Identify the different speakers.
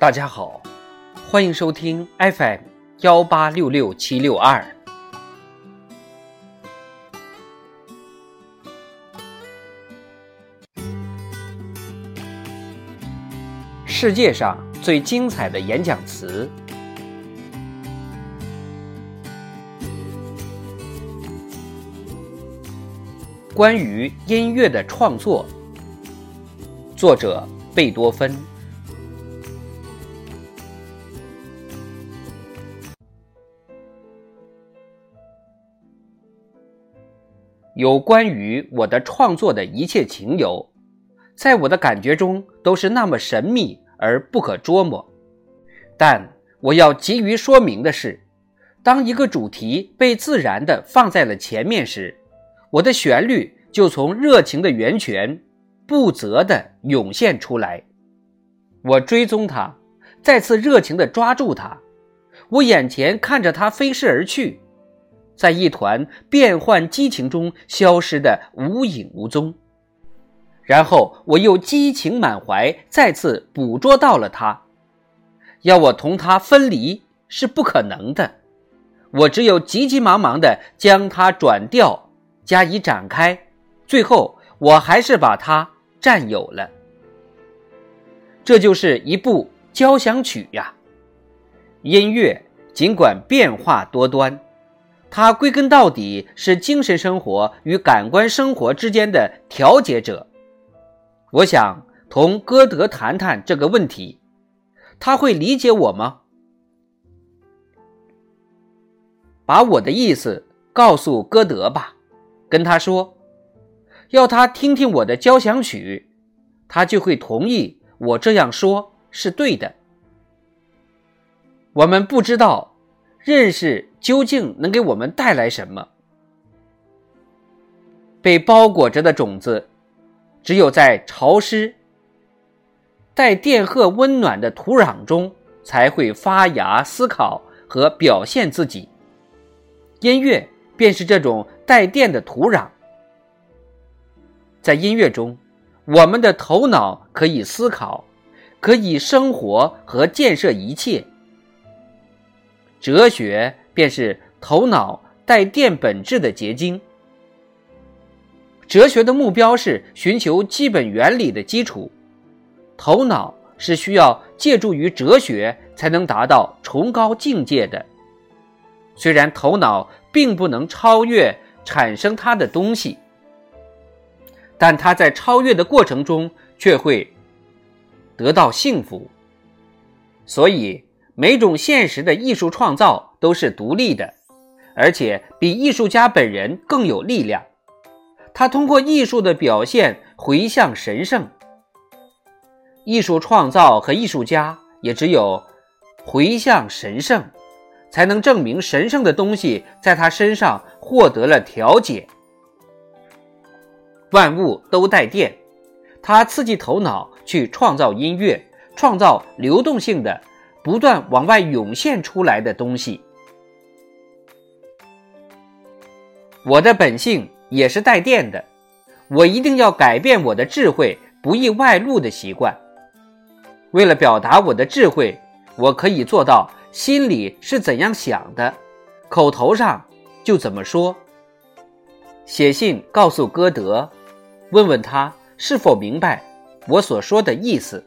Speaker 1: 大家好，欢迎收听 FM 幺八六六七六二。世界上最精彩的演讲词，关于音乐的创作，作者贝多芬。有关于我的创作的一切情由，在我的感觉中都是那么神秘而不可捉摸。但我要急于说明的是，当一个主题被自然地放在了前面时，我的旋律就从热情的源泉不择地涌现出来。我追踪它，再次热情地抓住它，我眼前看着它飞逝而去。在一团变幻激情中消失的无影无踪，然后我又激情满怀，再次捕捉到了它。要我同它分离是不可能的，我只有急急忙忙地将它转调，加以展开，最后我还是把它占有了。这就是一部交响曲呀！音乐尽管变化多端。它归根到底是精神生活与感官生活之间的调节者。我想同歌德谈谈这个问题，他会理解我吗？把我的意思告诉歌德吧，跟他说，要他听听我的交响曲，他就会同意我这样说是对的。我们不知道。认识究竟能给我们带来什么？被包裹着的种子，只有在潮湿、带电荷温暖的土壤中，才会发芽、思考和表现自己。音乐便是这种带电的土壤。在音乐中，我们的头脑可以思考，可以生活和建设一切。哲学便是头脑带电本质的结晶。哲学的目标是寻求基本原理的基础，头脑是需要借助于哲学才能达到崇高境界的。虽然头脑并不能超越产生它的东西，但它在超越的过程中却会得到幸福。所以。每种现实的艺术创造都是独立的，而且比艺术家本人更有力量。他通过艺术的表现回向神圣。艺术创造和艺术家也只有回向神圣，才能证明神圣的东西在他身上获得了调节。万物都带电，他刺激头脑去创造音乐，创造流动性的。不断往外涌现出来的东西，我的本性也是带电的。我一定要改变我的智慧不易外露的习惯。为了表达我的智慧，我可以做到心里是怎样想的，口头上就怎么说。写信告诉歌德，问问他是否明白我所说的意思。